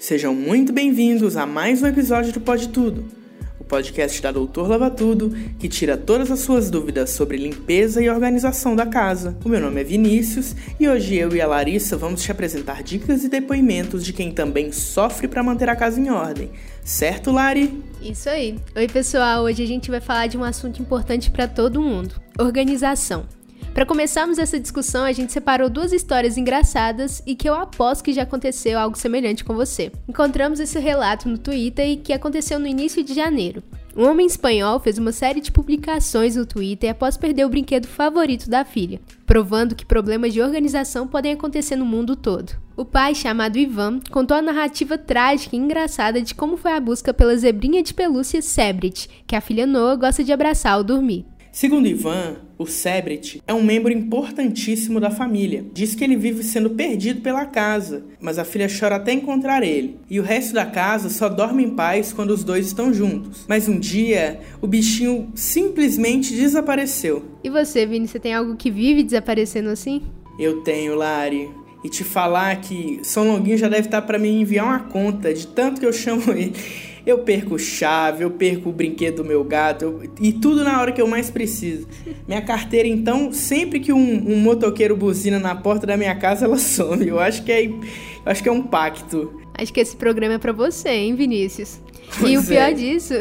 Sejam muito bem-vindos a mais um episódio do Pode Tudo, o podcast da Doutor Lava Tudo que tira todas as suas dúvidas sobre limpeza e organização da casa. O meu nome é Vinícius e hoje eu e a Larissa vamos te apresentar dicas e depoimentos de quem também sofre para manter a casa em ordem. Certo, Lari? Isso aí. Oi, pessoal. Hoje a gente vai falar de um assunto importante para todo mundo: organização. Para começarmos essa discussão, a gente separou duas histórias engraçadas e que eu aposto que já aconteceu algo semelhante com você. Encontramos esse relato no Twitter e que aconteceu no início de janeiro. Um homem espanhol fez uma série de publicações no Twitter após perder o brinquedo favorito da filha, provando que problemas de organização podem acontecer no mundo todo. O pai, chamado Ivan, contou a narrativa trágica e engraçada de como foi a busca pela zebrinha de pelúcia Sebrit, que a filha Noah gosta de abraçar ao dormir. Segundo Ivan, o Sebrit é um membro importantíssimo da família. Diz que ele vive sendo perdido pela casa, mas a filha chora até encontrar ele. E o resto da casa só dorme em paz quando os dois estão juntos. Mas um dia, o bichinho simplesmente desapareceu. E você, Vini, você tem algo que vive desaparecendo assim? Eu tenho, Lari. E te falar que São Longuinho já deve estar para me enviar uma conta de tanto que eu chamo ele. Eu perco chave, eu perco o brinquedo do meu gato, eu, e tudo na hora que eu mais preciso. Minha carteira, então, sempre que um, um, motoqueiro buzina na porta da minha casa, ela some. Eu acho que é, eu acho que é um pacto. Acho que esse programa é para você, hein, Vinícius? Pois e o pior é. disso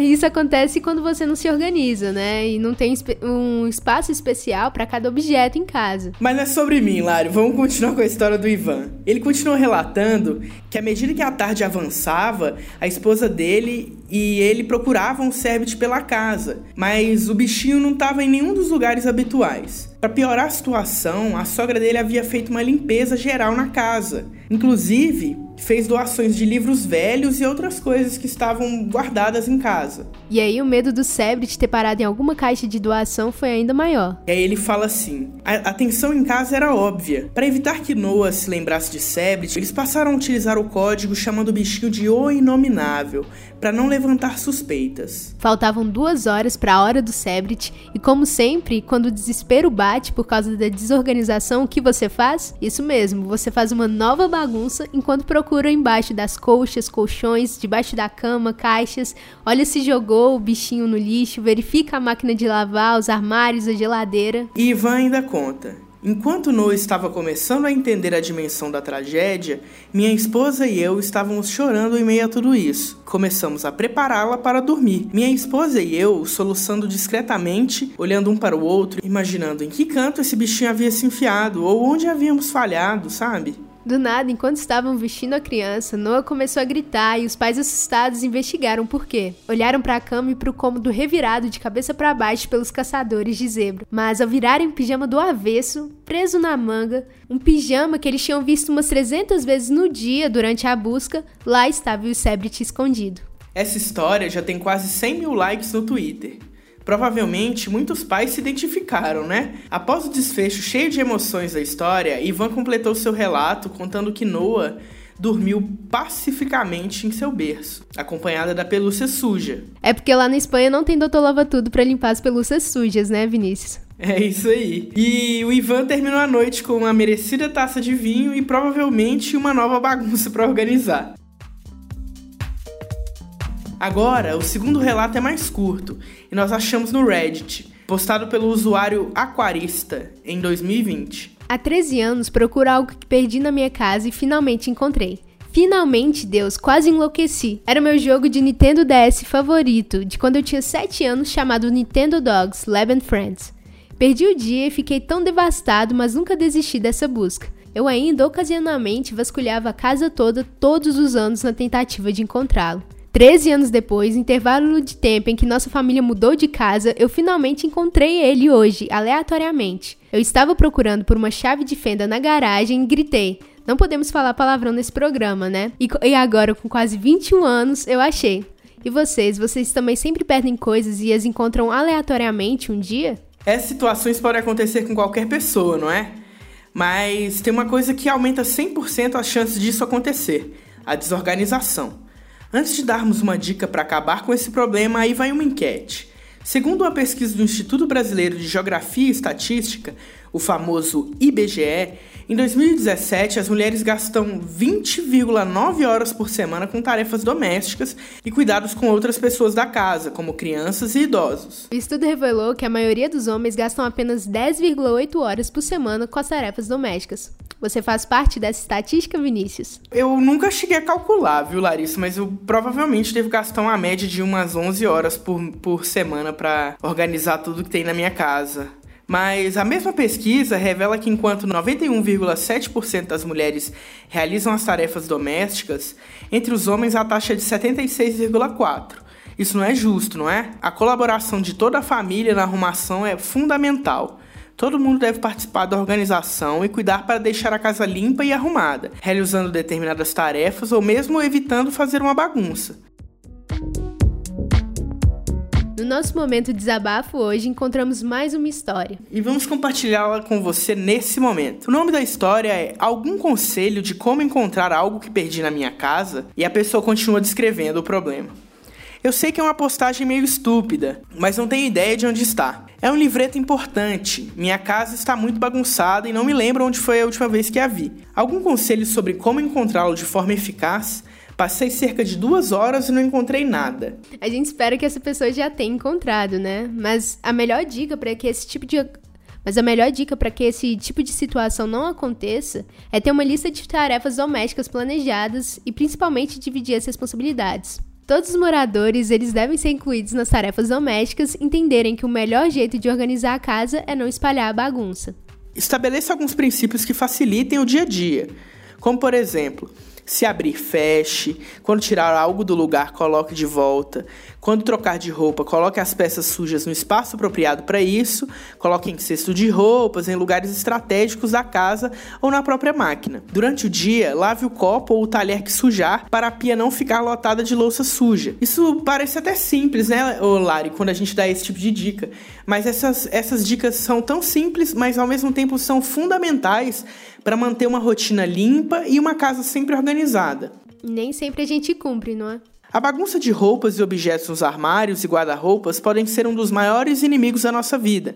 isso acontece quando você não se organiza, né? E não tem um espaço especial para cada objeto em casa. Mas não é sobre mim, Lário. Vamos continuar com a história do Ivan. Ele continua relatando que à medida que a tarde avançava, a esposa dele e ele procuravam o Cerbit pela casa, mas o bichinho não estava em nenhum dos lugares habituais. Para piorar a situação, a sogra dele havia feito uma limpeza geral na casa. Inclusive, fez doações de livros velhos e outras coisas que estavam guardadas em casa. E aí o medo do Sebrit ter parado em alguma caixa de doação foi ainda maior. E aí ele fala assim: a atenção em casa era óbvia. Para evitar que Noah se lembrasse de Sebrit, eles passaram a utilizar o código chamando o bichinho de O Inominável, para não levantar suspeitas. Faltavam duas horas para a hora do Sebrit e, como sempre, quando o desespero bate por causa da desorganização, o que você faz? Isso mesmo, você faz uma nova bagunça enquanto procura embaixo das colchas, colchões, debaixo da cama, caixas, olha se jogou o bichinho no lixo, verifica a máquina de lavar, os armários, a geladeira. E Ivan ainda conta. Enquanto Noah estava começando a entender a dimensão da tragédia, minha esposa e eu estávamos chorando em meio a tudo isso. Começamos a prepará-la para dormir. Minha esposa e eu soluçando discretamente, olhando um para o outro, imaginando em que canto esse bichinho havia se enfiado ou onde havíamos falhado, sabe? Do nada, enquanto estavam vestindo a criança, Noah começou a gritar e os pais assustados investigaram por quê. Olharam para a cama e para o cômodo revirado de cabeça para baixo pelos caçadores de zebra. Mas ao virarem o pijama do avesso, preso na manga, um pijama que eles tinham visto umas 300 vezes no dia durante a busca, lá estava o Sebrit escondido. Essa história já tem quase 100 mil likes no Twitter. Provavelmente muitos pais se identificaram, né? Após o desfecho cheio de emoções da história, Ivan completou seu relato contando que Noah dormiu pacificamente em seu berço, acompanhada da pelúcia suja. É porque lá na Espanha não tem doutor lava tudo para limpar as pelúcias sujas, né, Vinícius? É isso aí. E o Ivan terminou a noite com uma merecida taça de vinho e provavelmente uma nova bagunça para organizar. Agora, o segundo relato é mais curto e nós achamos no Reddit, postado pelo usuário Aquarista em 2020. Há 13 anos procuro algo que perdi na minha casa e finalmente encontrei. Finalmente, Deus, quase enlouqueci. Era meu jogo de Nintendo DS favorito, de quando eu tinha 7 anos, chamado Nintendo Dogs Lab and Friends. Perdi o dia e fiquei tão devastado, mas nunca desisti dessa busca. Eu ainda ocasionalmente vasculhava a casa toda todos os anos na tentativa de encontrá-lo. Treze anos depois, intervalo de tempo em que nossa família mudou de casa, eu finalmente encontrei ele hoje, aleatoriamente. Eu estava procurando por uma chave de fenda na garagem e gritei: Não podemos falar palavrão nesse programa, né? E, e agora, com quase 21 anos, eu achei. E vocês, vocês também sempre perdem coisas e as encontram aleatoriamente um dia? Essas situações podem acontecer com qualquer pessoa, não é? Mas tem uma coisa que aumenta 100% as chances disso acontecer: a desorganização. Antes de darmos uma dica para acabar com esse problema, aí vai uma enquete. Segundo uma pesquisa do Instituto Brasileiro de Geografia e Estatística, o famoso IBGE, em 2017 as mulheres gastam 20,9 horas por semana com tarefas domésticas e cuidados com outras pessoas da casa, como crianças e idosos. O estudo revelou que a maioria dos homens gastam apenas 10,8 horas por semana com as tarefas domésticas. Você faz parte dessa estatística, Vinícius? Eu nunca cheguei a calcular, viu, Larissa? Mas eu provavelmente devo gastar uma média de umas 11 horas por, por semana para organizar tudo que tem na minha casa. Mas a mesma pesquisa revela que enquanto 91,7% das mulheres realizam as tarefas domésticas, entre os homens a taxa é de 76,4%. Isso não é justo, não é? A colaboração de toda a família na arrumação é fundamental. Todo mundo deve participar da organização e cuidar para deixar a casa limpa e arrumada, realizando determinadas tarefas ou mesmo evitando fazer uma bagunça. No nosso momento de desabafo hoje encontramos mais uma história. E vamos compartilhá-la com você nesse momento. O nome da história é Algum conselho de como encontrar algo que perdi na minha casa? E a pessoa continua descrevendo o problema. Eu sei que é uma postagem meio estúpida, mas não tenho ideia de onde está. É um livreto importante. Minha casa está muito bagunçada e não me lembro onde foi a última vez que a vi. Algum conselho sobre como encontrá-lo de forma eficaz? Passei cerca de duas horas e não encontrei nada. A gente espera que essa pessoa já tenha encontrado, né? Mas a melhor dica para que esse tipo de mas a melhor dica para que esse tipo de situação não aconteça é ter uma lista de tarefas domésticas planejadas e principalmente dividir as responsabilidades. Todos os moradores, eles devem ser incluídos nas tarefas domésticas, entenderem que o melhor jeito de organizar a casa é não espalhar a bagunça. Estabeleça alguns princípios que facilitem o dia a dia, como por exemplo, se abrir, feche. Quando tirar algo do lugar, coloque de volta. Quando trocar de roupa, coloque as peças sujas no espaço apropriado para isso. Coloque em cesto de roupas, em lugares estratégicos da casa ou na própria máquina. Durante o dia, lave o copo ou o talher que sujar para a pia não ficar lotada de louça suja. Isso parece até simples, né, Lari, quando a gente dá esse tipo de dica. Mas essas, essas dicas são tão simples, mas ao mesmo tempo são fundamentais para manter uma rotina limpa e uma casa sempre organizada. Nem sempre a gente cumpre, não é? A bagunça de roupas e objetos nos armários e guarda-roupas podem ser um dos maiores inimigos da nossa vida.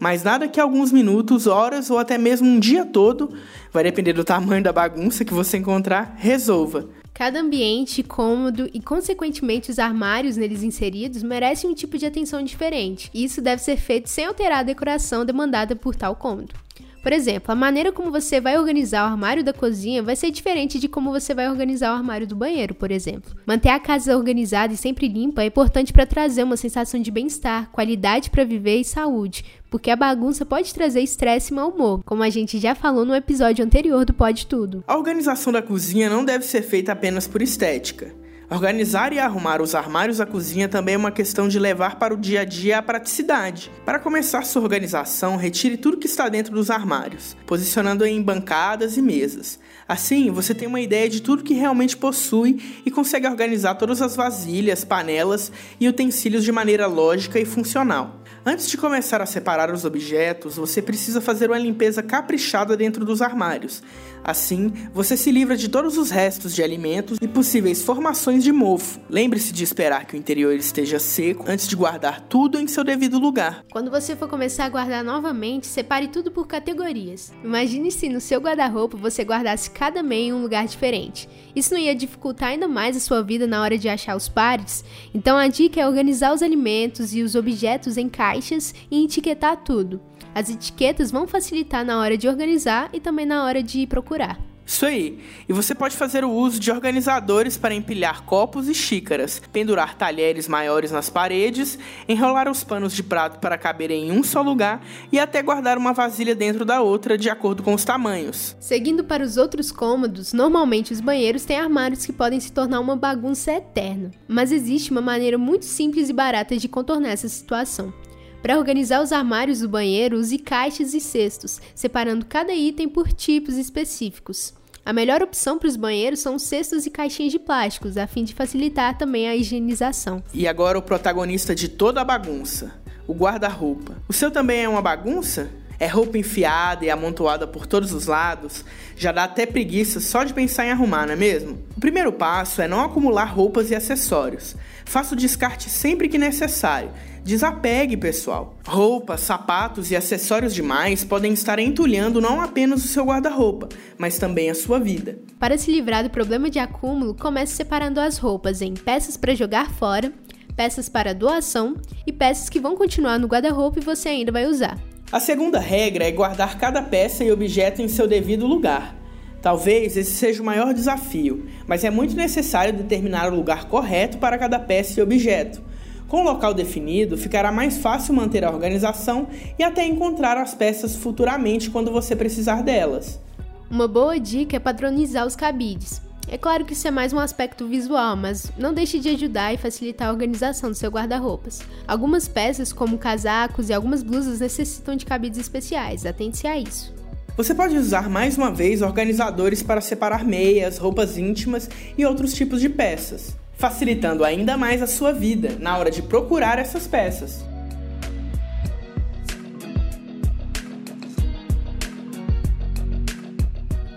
Mas nada que alguns minutos, horas ou até mesmo um dia todo, vai depender do tamanho da bagunça que você encontrar, resolva. Cada ambiente, cômodo e, consequentemente, os armários neles inseridos merecem um tipo de atenção diferente. E isso deve ser feito sem alterar a decoração demandada por tal cômodo. Por exemplo, a maneira como você vai organizar o armário da cozinha vai ser diferente de como você vai organizar o armário do banheiro, por exemplo. Manter a casa organizada e sempre limpa é importante para trazer uma sensação de bem-estar, qualidade para viver e saúde, porque a bagunça pode trazer estresse e mau humor, como a gente já falou no episódio anterior do Pode Tudo. A organização da cozinha não deve ser feita apenas por estética. Organizar e arrumar os armários da cozinha também é uma questão de levar para o dia a dia a praticidade. Para começar sua organização, retire tudo que está dentro dos armários, posicionando em bancadas e mesas. Assim, você tem uma ideia de tudo que realmente possui e consegue organizar todas as vasilhas, panelas e utensílios de maneira lógica e funcional. Antes de começar a separar os objetos, você precisa fazer uma limpeza caprichada dentro dos armários. Assim, você se livra de todos os restos de alimentos e possíveis formações de mofo. Lembre-se de esperar que o interior esteja seco antes de guardar tudo em seu devido lugar. Quando você for começar a guardar novamente, separe tudo por categorias. Imagine se no seu guarda-roupa você guardasse cada meio em um lugar diferente. Isso não ia dificultar ainda mais a sua vida na hora de achar os pares? Então a dica é organizar os alimentos e os objetos em caixas e etiquetar tudo. As etiquetas vão facilitar na hora de organizar e também na hora de procurar. Isso aí. E você pode fazer o uso de organizadores para empilhar copos e xícaras, pendurar talheres maiores nas paredes, enrolar os panos de prato para caberem em um só lugar e até guardar uma vasilha dentro da outra de acordo com os tamanhos. Seguindo para os outros cômodos, normalmente os banheiros têm armários que podem se tornar uma bagunça eterna, mas existe uma maneira muito simples e barata de contornar essa situação. Para organizar os armários do banheiro, use caixas e cestos, separando cada item por tipos específicos. A melhor opção para os banheiros são cestos e caixinhas de plásticos, a fim de facilitar também a higienização. E agora o protagonista de toda a bagunça, o guarda-roupa. O seu também é uma bagunça? É roupa enfiada e amontoada por todos os lados, já dá até preguiça só de pensar em arrumar, não é mesmo? O primeiro passo é não acumular roupas e acessórios. Faça o descarte sempre que necessário. Desapegue, pessoal. Roupas, sapatos e acessórios demais podem estar entulhando não apenas o seu guarda-roupa, mas também a sua vida. Para se livrar do problema de acúmulo, comece separando as roupas em peças para jogar fora, peças para doação e peças que vão continuar no guarda-roupa e você ainda vai usar. A segunda regra é guardar cada peça e objeto em seu devido lugar. Talvez esse seja o maior desafio, mas é muito necessário determinar o lugar correto para cada peça e objeto. Com o local definido, ficará mais fácil manter a organização e até encontrar as peças futuramente quando você precisar delas. Uma boa dica é padronizar os cabides. É claro que isso é mais um aspecto visual, mas não deixe de ajudar e facilitar a organização do seu guarda-roupas. Algumas peças, como casacos e algumas blusas, necessitam de cabides especiais, atente-se a isso. Você pode usar mais uma vez organizadores para separar meias, roupas íntimas e outros tipos de peças, facilitando ainda mais a sua vida na hora de procurar essas peças.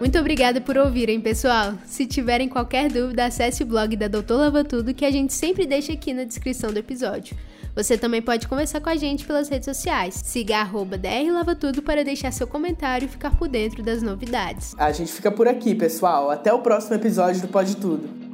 Muito obrigada por ouvirem, pessoal. Se tiverem qualquer dúvida, acesse o blog da Doutor Lava Tudo que a gente sempre deixa aqui na descrição do episódio. Você também pode conversar com a gente pelas redes sociais. Siga drlavatudo para deixar seu comentário e ficar por dentro das novidades. A gente fica por aqui, pessoal. Até o próximo episódio do Pode Tudo.